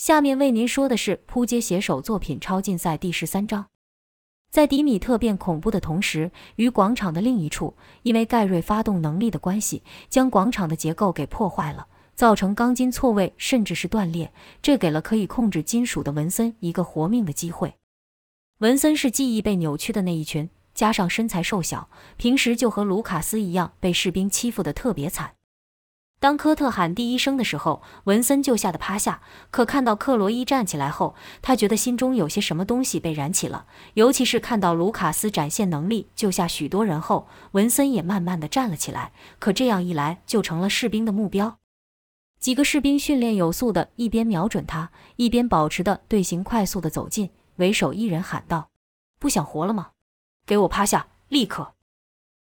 下面为您说的是扑街写手作品超竞赛第十三章。在迪米特变恐怖的同时，于广场的另一处，因为盖瑞发动能力的关系，将广场的结构给破坏了，造成钢筋错位，甚至是断裂。这给了可以控制金属的文森一个活命的机会。文森是记忆被扭曲的那一群，加上身材瘦小，平时就和卢卡斯一样，被士兵欺负的特别惨。当科特喊第一声的时候，文森就吓得趴下。可看到克罗伊站起来后，他觉得心中有些什么东西被燃起了。尤其是看到卢卡斯展现能力救下许多人后，文森也慢慢的站了起来。可这样一来，就成了士兵的目标。几个士兵训练有素的，一边瞄准他，一边保持的队形快速的走近。为首一人喊道：“不想活了吗？给我趴下，立刻！”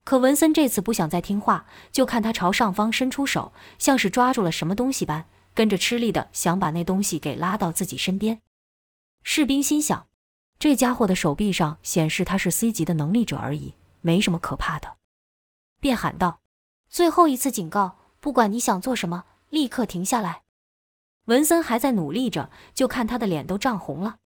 可文森这次不想再听话，就看他朝上方伸出手，像是抓住了什么东西般，跟着吃力的想把那东西给拉到自己身边。士兵心想，这家伙的手臂上显示他是 C 级的能力者而已，没什么可怕的，便喊道：“最后一次警告，不管你想做什么，立刻停下来。”文森还在努力着，就看他的脸都涨红了。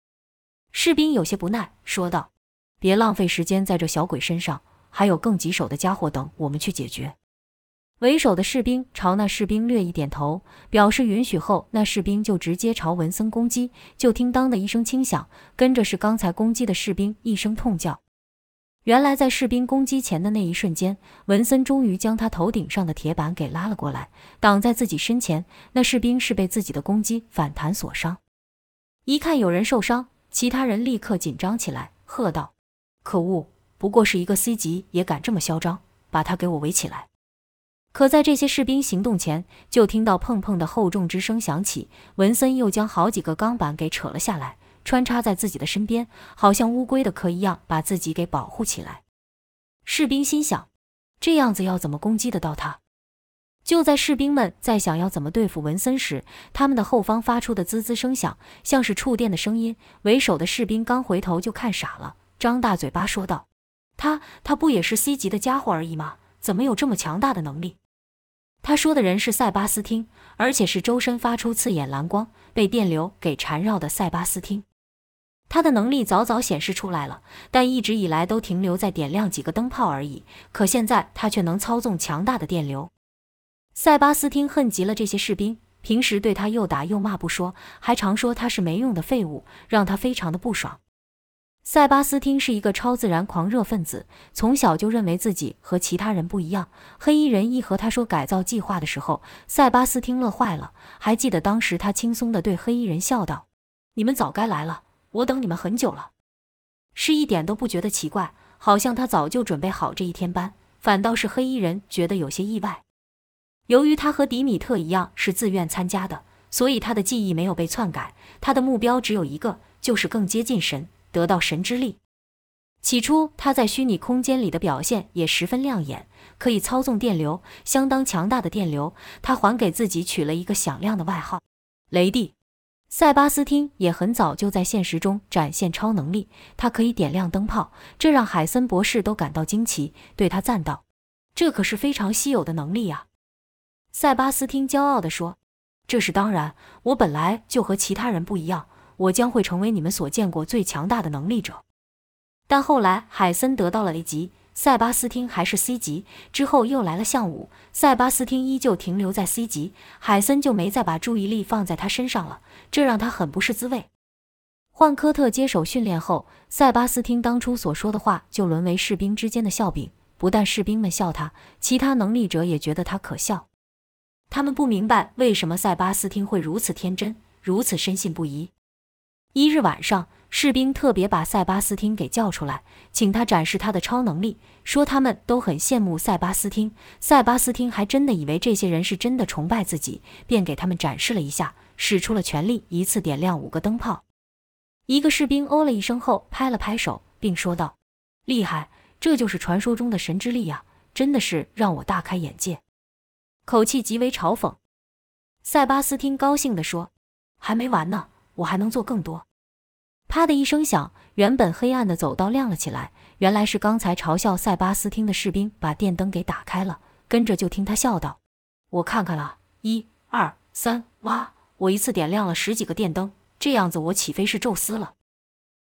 士兵有些不耐，说道：“别浪费时间在这小鬼身上。”还有更棘手的家伙等我们去解决。为首的士兵朝那士兵略一点头，表示允许后，那士兵就直接朝文森攻击。就听当的一声轻响，跟着是刚才攻击的士兵一声痛叫。原来在士兵攻击前的那一瞬间，文森终于将他头顶上的铁板给拉了过来，挡在自己身前。那士兵是被自己的攻击反弹所伤。一看有人受伤，其他人立刻紧张起来，喝道：“可恶！”不过是一个 C 级，也敢这么嚣张？把他给我围起来！可在这些士兵行动前，就听到砰砰的厚重之声响起。文森又将好几个钢板给扯了下来，穿插在自己的身边，好像乌龟的壳一样，把自己给保护起来。士兵心想：这样子要怎么攻击得到他？就在士兵们在想要怎么对付文森时，他们的后方发出的滋滋声响，像是触电的声音。为首的士兵刚回头就看傻了，张大嘴巴说道。他他不也是 C 级的家伙而已吗？怎么有这么强大的能力？他说的人是塞巴斯汀，而且是周身发出刺眼蓝光、被电流给缠绕的塞巴斯汀。他的能力早早显示出来了，但一直以来都停留在点亮几个灯泡而已。可现在他却能操纵强大的电流。塞巴斯汀恨极了这些士兵，平时对他又打又骂不说，还常说他是没用的废物，让他非常的不爽。塞巴斯汀是一个超自然狂热分子，从小就认为自己和其他人不一样。黑衣人一和他说改造计划的时候，塞巴斯汀乐坏了。还记得当时他轻松地对黑衣人笑道：“你们早该来了，我等你们很久了。”是一点都不觉得奇怪，好像他早就准备好这一天般。反倒是黑衣人觉得有些意外。由于他和迪米特一样是自愿参加的，所以他的记忆没有被篡改。他的目标只有一个，就是更接近神。得到神之力。起初，他在虚拟空间里的表现也十分亮眼，可以操纵电流，相当强大的电流。他还给自己取了一个响亮的外号——雷帝。塞巴斯汀也很早就在现实中展现超能力，他可以点亮灯泡，这让海森博士都感到惊奇，对他赞道：“这可是非常稀有的能力呀！”塞巴斯汀骄傲地说：“这是当然，我本来就和其他人不一样。”我将会成为你们所见过最强大的能力者。但后来海森得到了 A 级，塞巴斯汀还是 C 级。之后又来了项武，塞巴斯汀依旧停留在 C 级，海森就没再把注意力放在他身上了，这让他很不是滋味。换科特接手训练后，塞巴斯汀当初所说的话就沦为士兵之间的笑柄。不但士兵们笑他，其他能力者也觉得他可笑。他们不明白为什么塞巴斯汀会如此天真，如此深信不疑。一日晚上，士兵特别把塞巴斯汀给叫出来，请他展示他的超能力，说他们都很羡慕塞巴斯汀。塞巴斯汀还真的以为这些人是真的崇拜自己，便给他们展示了一下，使出了全力，一次点亮五个灯泡。一个士兵哦了一声后，拍了拍手，并说道：“厉害，这就是传说中的神之力呀！真的是让我大开眼界。”口气极为嘲讽。塞巴斯汀高兴地说：“还没完呢。”我还能做更多！啪的一声响，原本黑暗的走道亮了起来。原来是刚才嘲笑塞巴斯汀的士兵把电灯给打开了。跟着就听他笑道：“我看看了，一二三，哇我一次点亮了十几个电灯，这样子我岂非是宙斯了？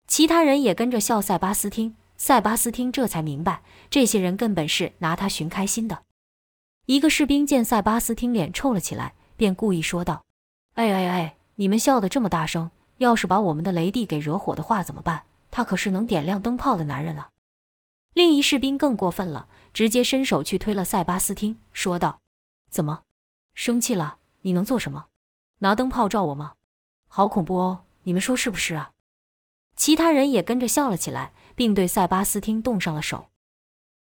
其他人也跟着笑。塞巴斯汀，塞巴斯汀这才明白，这些人根本是拿他寻开心的。一个士兵见塞巴斯汀脸臭了起来，便故意说道：“哎哎哎，你们笑得这么大声，要是把我们的雷帝给惹火的话怎么办？他可是能点亮灯泡的男人了。”另一士兵更过分了，直接伸手去推了塞巴斯汀，说道：“怎么，生气了？你能做什么？拿灯泡照我吗？好恐怖哦！你们说是不是啊？”其他人也跟着笑了起来，并对塞巴斯汀动上了手。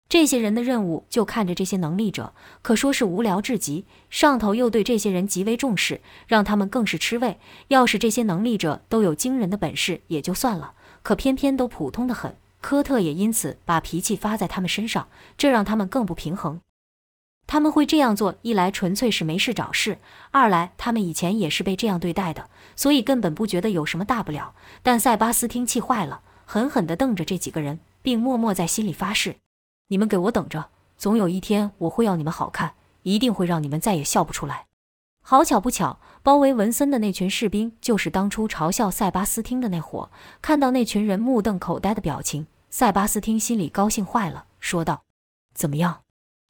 这些人的任务就看着这些能力者，可说是无聊至极。上头又对这些人极为重视，让他们更是吃味。要是这些能力者都有惊人的本事也就算了，可偏偏都普通的很。科特也因此把脾气发在他们身上，这让他们更不平衡。他们会这样做，一来纯粹是没事找事，二来他们以前也是被这样对待的，所以根本不觉得有什么大不了。但塞巴斯汀气坏了，狠狠地瞪着这几个人，并默默在心里发誓：“你们给我等着，总有一天我会要你们好看，一定会让你们再也笑不出来。”好巧不巧，包围文森的那群士兵就是当初嘲笑塞巴斯汀的那伙。看到那群人目瞪口呆的表情，塞巴斯汀心里高兴坏了，说道：“怎么样？”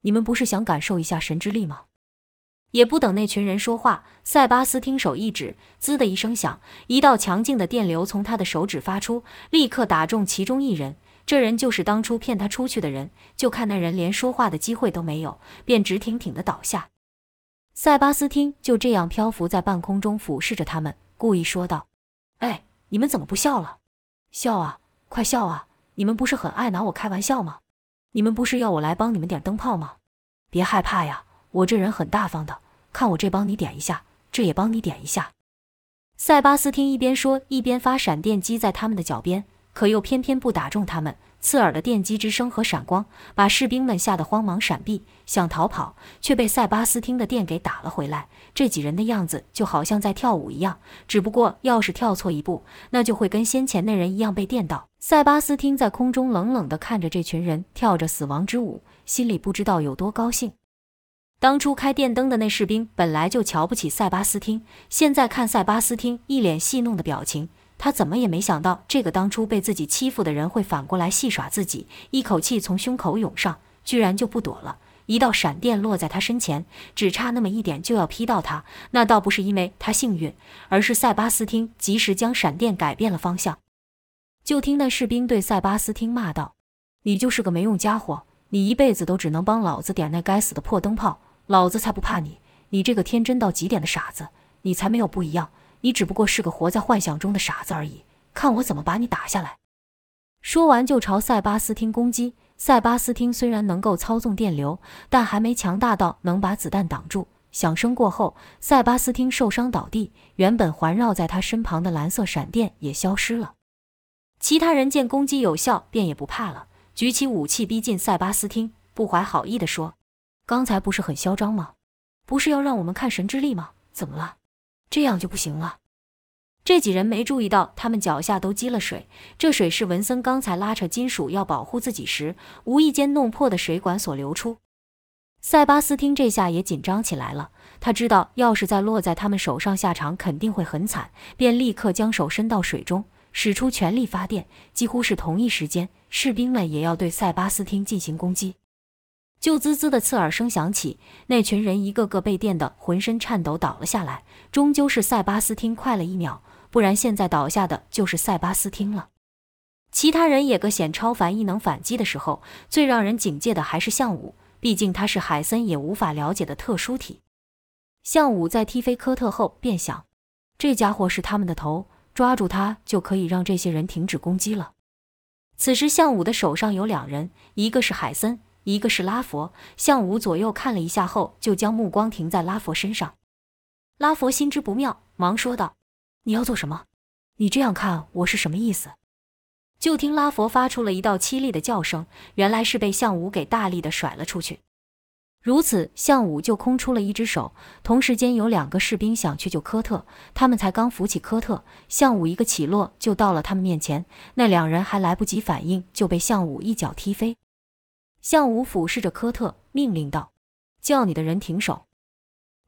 你们不是想感受一下神之力吗？也不等那群人说话，塞巴斯汀手一指，滋的一声响，一道强劲的电流从他的手指发出，立刻打中其中一人。这人就是当初骗他出去的人。就看那人连说话的机会都没有，便直挺挺的倒下。塞巴斯汀就这样漂浮在半空中，俯视着他们，故意说道：“哎，你们怎么不笑了？笑啊，快笑啊！你们不是很爱拿我开玩笑吗？”你们不是要我来帮你们点灯泡吗？别害怕呀，我这人很大方的。看我这帮你点一下，这也帮你点一下。塞巴斯汀一边说，一边发闪电击在他们的脚边，可又偏偏不打中他们。刺耳的电击之声和闪光，把士兵们吓得慌忙闪避，想逃跑，却被塞巴斯汀的电给打了回来。这几人的样子就好像在跳舞一样，只不过要是跳错一步，那就会跟先前那人一样被电到。塞巴斯汀在空中冷冷地看着这群人跳着死亡之舞，心里不知道有多高兴。当初开电灯的那士兵本来就瞧不起塞巴斯汀，现在看塞巴斯汀一脸戏弄的表情。他怎么也没想到，这个当初被自己欺负的人会反过来戏耍自己。一口气从胸口涌上，居然就不躲了。一道闪电落在他身前，只差那么一点就要劈到他。那倒不是因为他幸运，而是塞巴斯汀及时将闪电改变了方向。就听那士兵对塞巴斯汀骂道：“你就是个没用家伙！你一辈子都只能帮老子点那该死的破灯泡，老子才不怕你！你这个天真到极点的傻子，你才没有不一样。”你只不过是个活在幻想中的傻子而已，看我怎么把你打下来！说完就朝塞巴斯汀攻击。塞巴斯汀虽然能够操纵电流，但还没强大到能把子弹挡住。响声过后，塞巴斯汀受伤倒地，原本环绕在他身旁的蓝色闪电也消失了。其他人见攻击有效，便也不怕了，举起武器逼近塞巴斯汀，不怀好意地说：“刚才不是很嚣张吗？不是要让我们看神之力吗？怎么了？”这样就不行了。这几人没注意到，他们脚下都积了水。这水是文森刚才拉扯金属要保护自己时，无意间弄破的水管所流出。塞巴斯汀这下也紧张起来了。他知道，要是再落在他们手上，下场肯定会很惨，便立刻将手伸到水中，使出全力发电。几乎是同一时间，士兵们也要对塞巴斯汀进行攻击。就滋滋的刺耳声响起，那群人一个个被电得浑身颤抖，倒了下来。终究是塞巴斯汀快了一秒，不然现在倒下的就是塞巴斯汀了。其他人也各显超凡异能反击的时候，最让人警戒的还是项武，毕竟他是海森也无法了解的特殊体。项武在踢飞科特后，便想，这家伙是他们的头，抓住他就可以让这些人停止攻击了。此时，项武的手上有两人，一个是海森。一个是拉佛，向武左右看了一下后，就将目光停在拉佛身上。拉佛心知不妙，忙说道：“你要做什么？你这样看我是什么意思？”就听拉佛发出了一道凄厉的叫声，原来是被向武给大力的甩了出去。如此，向武就空出了一只手。同时间，有两个士兵想去救科特，他们才刚扶起科特，向武一个起落就到了他们面前。那两人还来不及反应，就被向武一脚踢飞。向武俯视着科特，命令道：“叫你的人停手。”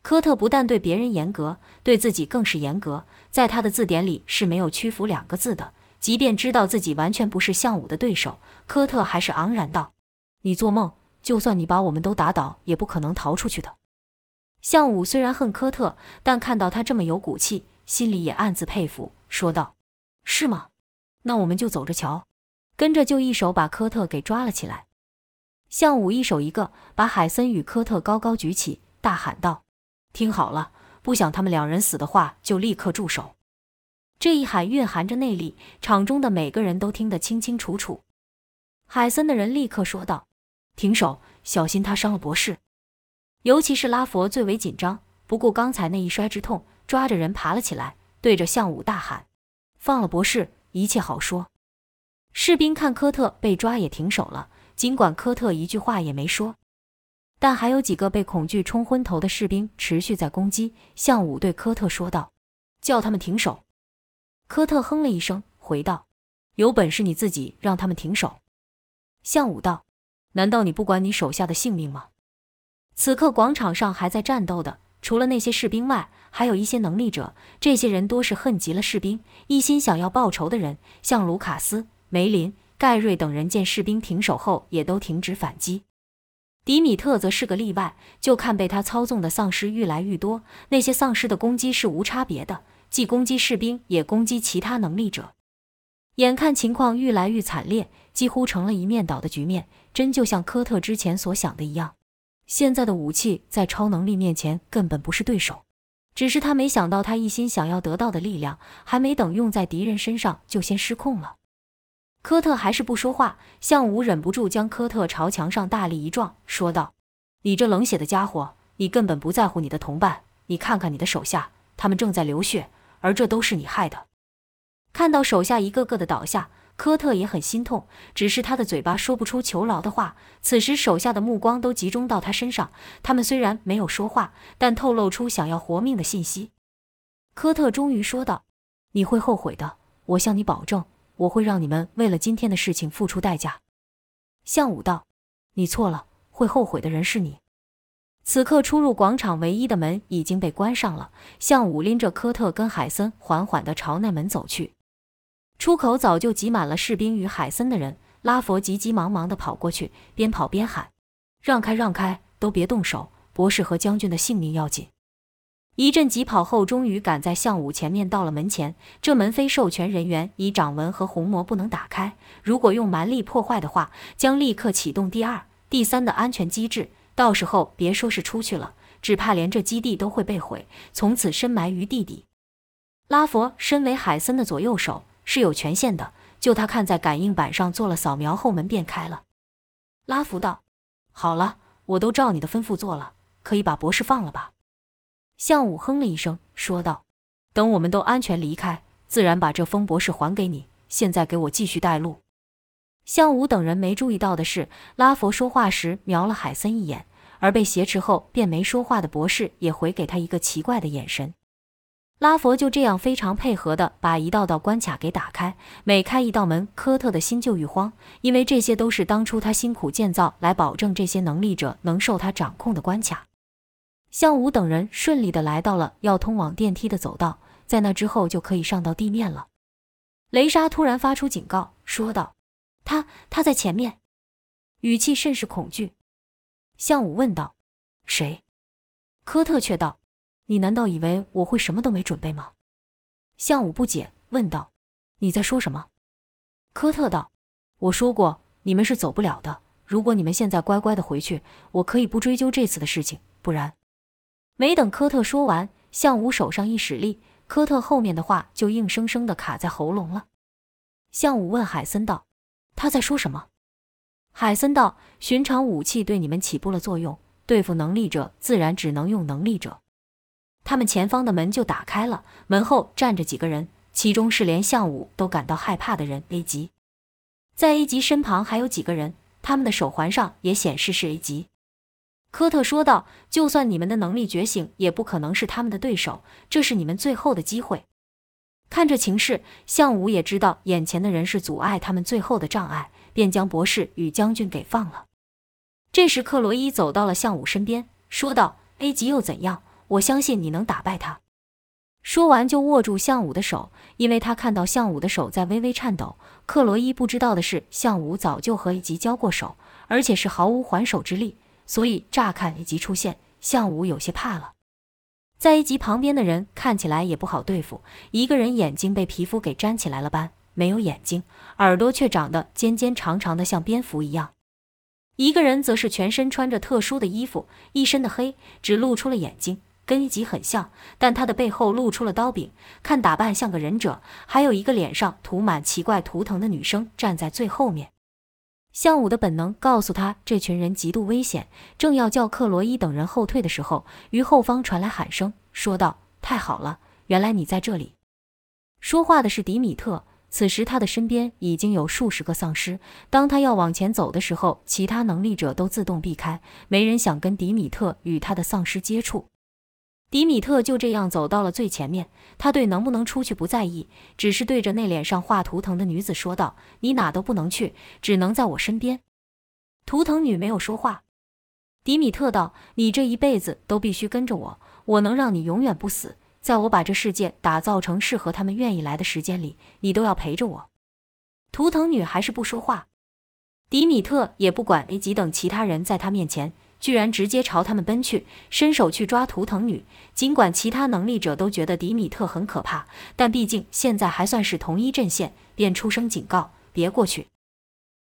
科特不但对别人严格，对自己更是严格，在他的字典里是没有屈服两个字的。即便知道自己完全不是项武的对手，科特还是昂然道：“你做梦！就算你把我们都打倒，也不可能逃出去的。”项武虽然恨科特，但看到他这么有骨气，心里也暗自佩服，说道：“是吗？那我们就走着瞧。”跟着就一手把科特给抓了起来。项武一手一个把海森与科特高高举起，大喊道。听好了，不想他们两人死的话，就立刻住手。这一喊蕴含着内力，场中的每个人都听得清清楚楚。海森的人立刻说道：“停手，小心他伤了博士。”尤其是拉佛最为紧张，不顾刚才那一摔之痛，抓着人爬了起来，对着向武大喊：“放了博士，一切好说。”士兵看科特被抓也停手了，尽管科特一句话也没说。但还有几个被恐惧冲昏头的士兵持续在攻击。向武对科特说道：“叫他们停手。”科特哼了一声，回道：“有本事你自己让他们停手。”向武道：“难道你不管你手下的性命吗？”此刻广场上还在战斗的，除了那些士兵外，还有一些能力者。这些人多是恨极了士兵，一心想要报仇的人。像卢卡斯、梅林、盖瑞等人见士兵停手后，也都停止反击。迪米特则是个例外，就看被他操纵的丧尸愈来愈多。那些丧尸的攻击是无差别的，既攻击士兵，也攻击其他能力者。眼看情况愈来愈惨烈，几乎成了一面倒的局面，真就像科特之前所想的一样。现在的武器在超能力面前根本不是对手，只是他没想到，他一心想要得到的力量，还没等用在敌人身上，就先失控了。科特还是不说话，向武忍不住将科特朝墙上大力一撞，说道：“你这冷血的家伙，你根本不在乎你的同伴。你看看你的手下，他们正在流血，而这都是你害的。”看到手下一个个的倒下，科特也很心痛，只是他的嘴巴说不出求饶的话。此时手下的目光都集中到他身上，他们虽然没有说话，但透露出想要活命的信息。科特终于说道：“你会后悔的，我向你保证。”我会让你们为了今天的事情付出代价。”向武道，“你错了，会后悔的人是你。”此刻出入广场唯一的门已经被关上了。向武拎着科特跟海森，缓缓地朝那门走去。出口早就挤满了士兵与海森的人。拉佛急急忙忙地跑过去，边跑边喊：“让开，让开，都别动手！博士和将军的性命要紧。”一阵疾跑后，终于赶在向武前面到了门前。这门非授权人员以掌纹和虹膜不能打开，如果用蛮力破坏的话，将立刻启动第二、第三的安全机制。到时候别说是出去了，只怕连这基地都会被毁，从此深埋于地底。拉佛身为海森的左右手，是有权限的。就他看在感应板上做了扫描后，门便开了。拉弗道：“好了，我都照你的吩咐做了，可以把博士放了吧？”向武哼了一声，说道：“等我们都安全离开，自然把这风博士还给你。现在给我继续带路。”向武等人没注意到的是，拉佛说话时瞄了海森一眼，而被挟持后便没说话的博士也回给他一个奇怪的眼神。拉佛就这样非常配合地把一道道关卡给打开，每开一道门，科特的心就愈慌，因为这些都是当初他辛苦建造来保证这些能力者能受他掌控的关卡。向武等人顺利的来到了要通往电梯的走道，在那之后就可以上到地面了。雷莎突然发出警告，说道：“他他在前面。”语气甚是恐惧。向武问道：“谁？”科特却道：“你难道以为我会什么都没准备吗？”向武不解问道：“你在说什么？”科特道：“我说过，你们是走不了的。如果你们现在乖乖的回去，我可以不追究这次的事情；不然……”没等科特说完，向武手上一使力，科特后面的话就硬生生的卡在喉咙了。向武问海森道：“他在说什么？”海森道：“寻常武器对你们起不了作用，对付能力者自然只能用能力者。”他们前方的门就打开了，门后站着几个人，其中是连向武都感到害怕的人 A 级。在 A 级身旁还有几个人，他们的手环上也显示是 A 级。科特说道：“就算你们的能力觉醒，也不可能是他们的对手。这是你们最后的机会。”看着情势，向武也知道眼前的人是阻碍他们最后的障碍，便将博士与将军给放了。这时，克罗伊走到了向武身边，说道：“A 级又怎样？我相信你能打败他。”说完就握住向武的手，因为他看到向武的手在微微颤抖。克罗伊不知道的是，向武早就和 A 级交过手，而且是毫无还手之力，所以乍看一集出现，向武有些怕了。在一吉旁边的人看起来也不好对付，一个人眼睛被皮肤给粘起来了般没有眼睛，耳朵却长得尖尖长长的，像蝙蝠一样；一个人则是全身穿着特殊的衣服，一身的黑，只露出了眼睛。跟一集很像，但他的背后露出了刀柄，看打扮像个忍者。还有一个脸上涂满奇怪图腾的女生站在最后面。向武的本能告诉他，这群人极度危险。正要叫克罗伊等人后退的时候，于后方传来喊声，说道：“太好了，原来你在这里。”说话的是迪米特。此时他的身边已经有数十个丧尸。当他要往前走的时候，其他能力者都自动避开，没人想跟迪米特与他的丧尸接触。迪米特就这样走到了最前面，他对能不能出去不在意，只是对着那脸上画图腾的女子说道：“你哪都不能去，只能在我身边。”图腾女没有说话。迪米特道：“你这一辈子都必须跟着我，我能让你永远不死。在我把这世界打造成适合他们愿意来的时间里，你都要陪着我。”图腾女还是不说话。迪米特也不管 A 级等其他人在他面前。居然直接朝他们奔去，伸手去抓图腾女。尽管其他能力者都觉得迪米特很可怕，但毕竟现在还算是同一阵线，便出声警告：“别过去！”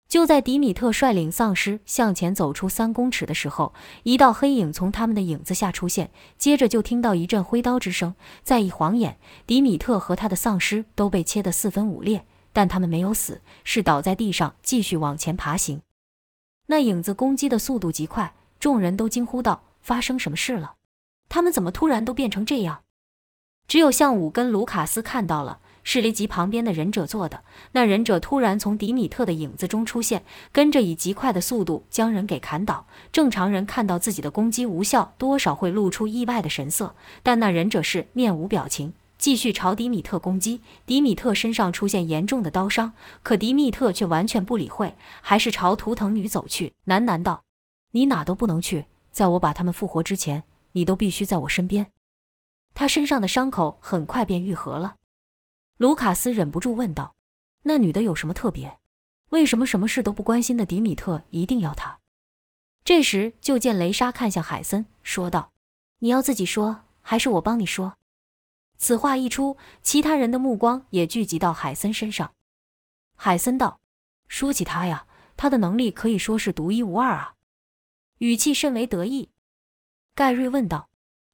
就在迪米特率领丧尸向前走出三公尺的时候，一道黑影从他们的影子下出现，接着就听到一阵挥刀之声。再一晃眼，迪米特和他的丧尸都被切得四分五裂，但他们没有死，是倒在地上继续往前爬行。那影子攻击的速度极快。众人都惊呼道：“发生什么事了？他们怎么突然都变成这样？”只有向武跟卢卡斯看到了，是雷吉旁边的忍者做的。那忍者突然从迪米特的影子中出现，跟着以极快的速度将人给砍倒。正常人看到自己的攻击无效，多少会露出意外的神色，但那忍者是面无表情，继续朝迪米特攻击。迪米特身上出现严重的刀伤，可迪米特却完全不理会，还是朝图腾女走去，喃喃道。你哪都不能去，在我把他们复活之前，你都必须在我身边。他身上的伤口很快便愈合了。卢卡斯忍不住问道：“那女的有什么特别？为什么什么事都不关心的迪米特一定要她？”这时，就见雷莎看向海森，说道：“你要自己说，还是我帮你说？”此话一出，其他人的目光也聚集到海森身上。海森道：“说起他呀，他的能力可以说是独一无二啊。”语气甚为得意，盖瑞问道：“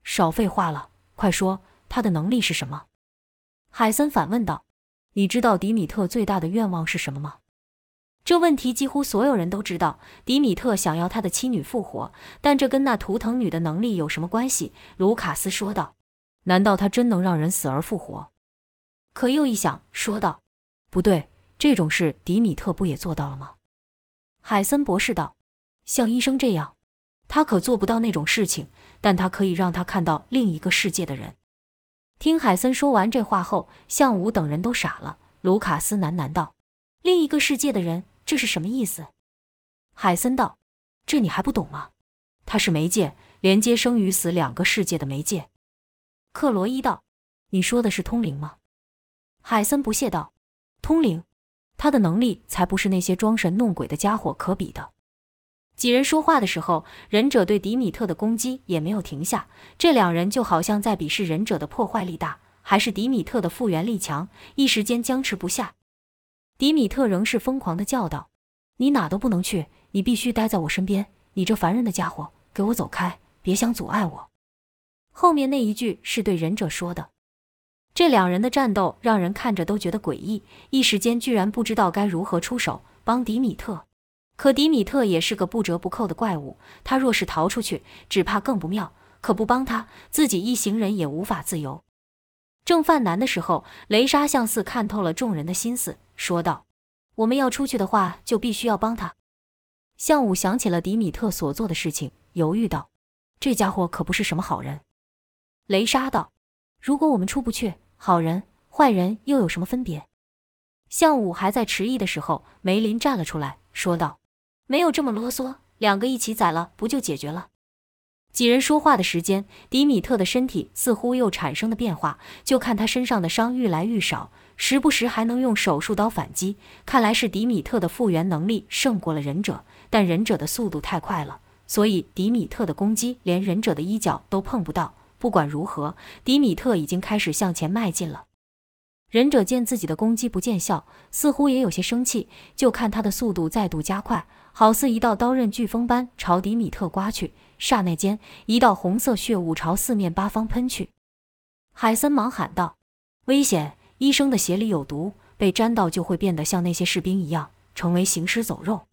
少废话了，快说，他的能力是什么？”海森反问道：“你知道迪米特最大的愿望是什么吗？”这问题几乎所有人都知道，迪米特想要他的妻女复活，但这跟那图腾女的能力有什么关系？卢卡斯说道：“难道他真能让人死而复活？”可又一想，说道：“不对，这种事迪米特不也做到了吗？”海森博士道：“像医生这样。”他可做不到那种事情，但他可以让他看到另一个世界的人。听海森说完这话后，向武等人都傻了。卢卡斯喃喃道：“另一个世界的人，这是什么意思？”海森道：“这你还不懂吗？他是媒介，连接生与死两个世界的媒介。”克罗伊道：“你说的是通灵吗？”海森不屑道：“通灵，他的能力才不是那些装神弄鬼的家伙可比的。”几人说话的时候，忍者对迪米特的攻击也没有停下。这两人就好像在比试忍者的破坏力大，还是迪米特的复原力强，一时间僵持不下。迪米特仍是疯狂的叫道：“你哪都不能去，你必须待在我身边！你这烦人的家伙，给我走开，别想阻碍我！”后面那一句是对忍者说的。这两人的战斗让人看着都觉得诡异，一时间居然不知道该如何出手帮迪米特。可迪米特也是个不折不扣的怪物，他若是逃出去，只怕更不妙。可不帮他，自己一行人也无法自由。正犯难的时候，雷莎像似看透了众人的心思，说道：“我们要出去的话，就必须要帮他。”向武想起了迪米特所做的事情，犹豫道：“这家伙可不是什么好人。”雷莎道：“如果我们出不去，好人坏人又有什么分别？”向武还在迟疑的时候，梅林站了出来，说道。没有这么啰嗦，两个一起宰了，不就解决了？几人说话的时间，迪米特的身体似乎又产生了变化。就看他身上的伤愈来愈少，时不时还能用手术刀反击。看来是迪米特的复原能力胜过了忍者，但忍者的速度太快了，所以迪米特的攻击连忍者的衣角都碰不到。不管如何，迪米特已经开始向前迈进了。忍者见自己的攻击不见效，似乎也有些生气。就看他的速度再度加快，好似一道刀刃飓风般朝迪米特刮去。刹那间，一道红色血雾朝四面八方喷去。海森忙喊道：“危险！医生的血里有毒，被沾到就会变得像那些士兵一样，成为行尸走肉。”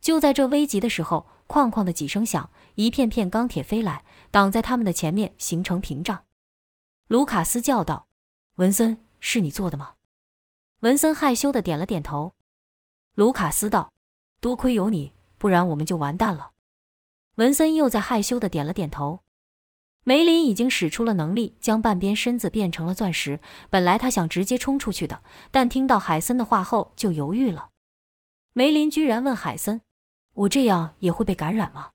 就在这危急的时候，哐哐的几声响，一片片钢铁飞来，挡在他们的前面，形成屏障。卢卡斯叫道：“文森。”是你做的吗？文森害羞的点了点头。卢卡斯道：“多亏有你，不然我们就完蛋了。”文森又在害羞的点了点头。梅林已经使出了能力，将半边身子变成了钻石。本来他想直接冲出去的，但听到海森的话后就犹豫了。梅林居然问海森：“我这样也会被感染吗？”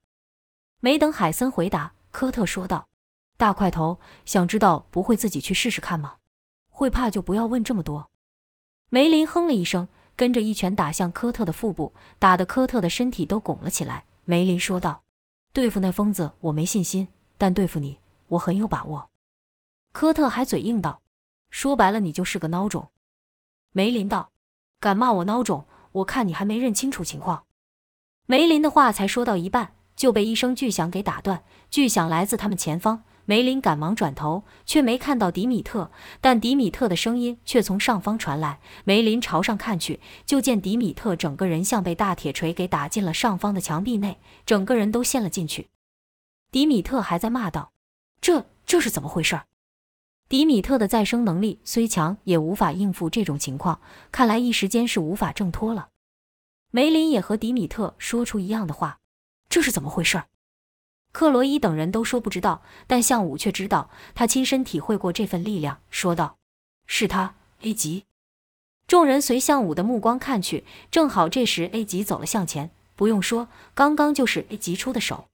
没等海森回答，科特说道：“大块头，想知道不会自己去试试看吗？”会怕就不要问这么多。梅林哼了一声，跟着一拳打向科特的腹部，打得科特的身体都拱了起来。梅林说道：“对付那疯子我没信心，但对付你我很有把握。”科特还嘴硬道：“说白了，你就是个孬种。”梅林道：“敢骂我孬种？我看你还没认清楚情况。”梅林的话才说到一半，就被一声巨响给打断。巨响来自他们前方。梅林赶忙转头，却没看到迪米特，但迪米特的声音却从上方传来。梅林朝上看去，就见迪米特整个人像被大铁锤给打进了上方的墙壁内，整个人都陷了进去。迪米特还在骂道：“这这是怎么回事？”迪米特的再生能力虽强，也无法应付这种情况，看来一时间是无法挣脱了。梅林也和迪米特说出一样的话：“这是怎么回事？”克罗伊等人都说不知道，但向武却知道，他亲身体会过这份力量，说道：“是他，A 级。”众人随向武的目光看去，正好这时 A 级走了向前。不用说，刚刚就是 A 级出的手。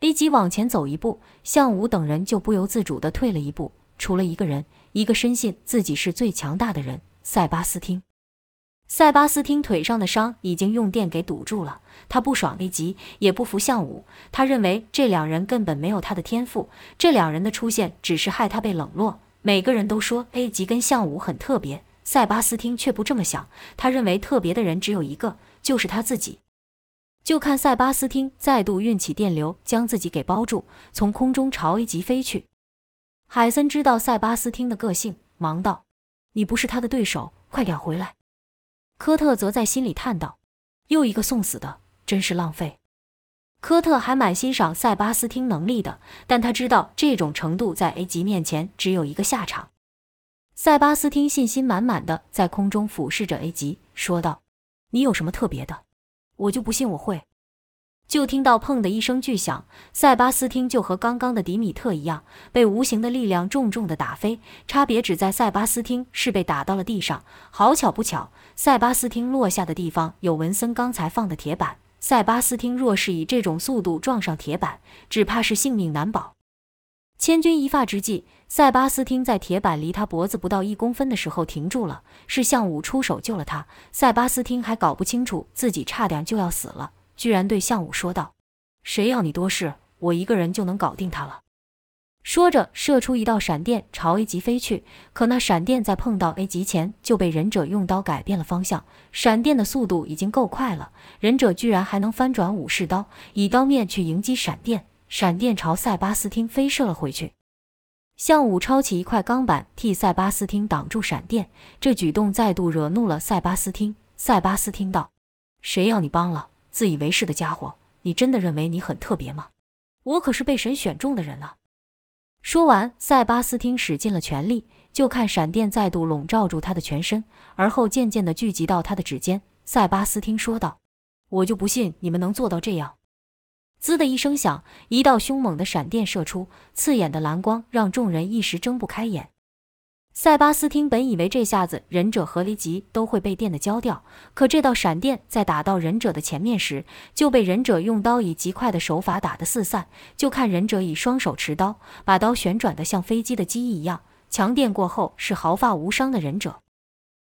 A 级往前走一步，项武等人就不由自主地退了一步，除了一个人，一个深信自己是最强大的人——塞巴斯汀。塞巴斯汀腿上的伤已经用电给堵住了，他不爽 A 级，也不服项武。他认为这两人根本没有他的天赋，这两人的出现只是害他被冷落。每个人都说 A 级跟项武很特别，塞巴斯汀却不这么想。他认为特别的人只有一个，就是他自己。就看塞巴斯汀再度运起电流，将自己给包住，从空中朝 A 级飞去。海森知道塞巴斯汀的个性，忙道：“你不是他的对手，快点回来。”科特则在心里叹道：“又一个送死的，真是浪费。”科特还蛮欣赏塞巴斯汀能力的，但他知道这种程度在 A 级面前只有一个下场。塞巴斯汀信心满满的在空中俯视着 A 级，说道：“你有什么特别的？我就不信我会。”就听到“砰”的一声巨响，塞巴斯汀就和刚刚的迪米特一样，被无形的力量重重的打飞。差别只在塞巴斯汀是被打到了地上。好巧不巧，塞巴斯汀落下的地方有文森刚才放的铁板。塞巴斯汀若是以这种速度撞上铁板，只怕是性命难保。千钧一发之际，塞巴斯汀在铁板离他脖子不到一公分的时候停住了，是项武出手救了他。塞巴斯汀还搞不清楚自己差点就要死了。居然对项武说道：“谁要你多事？我一个人就能搞定他了。”说着，射出一道闪电朝 A 级飞去。可那闪电在碰到 A 级前就被忍者用刀改变了方向。闪电的速度已经够快了，忍者居然还能翻转武士刀，以刀面去迎击闪电。闪电朝塞巴斯汀飞射了回去。项武抄起一块钢板替塞巴斯汀挡住闪电，这举动再度惹怒了塞巴斯汀。塞巴斯汀道：“谁要你帮了？”自以为是的家伙，你真的认为你很特别吗？我可是被神选中的人了！说完，塞巴斯汀使尽了全力，就看闪电再度笼罩住他的全身，而后渐渐地聚集到他的指尖。塞巴斯汀说道：“我就不信你们能做到这样！”滋的一声响，一道凶猛的闪电射出，刺眼的蓝光让众人一时睁不开眼。塞巴斯汀本以为这下子忍者和离吉都会被电的焦掉，可这道闪电在打到忍者的前面时，就被忍者用刀以极快的手法打得四散。就看忍者以双手持刀，把刀旋转的像飞机的机翼一样。强电过后是毫发无伤的忍者。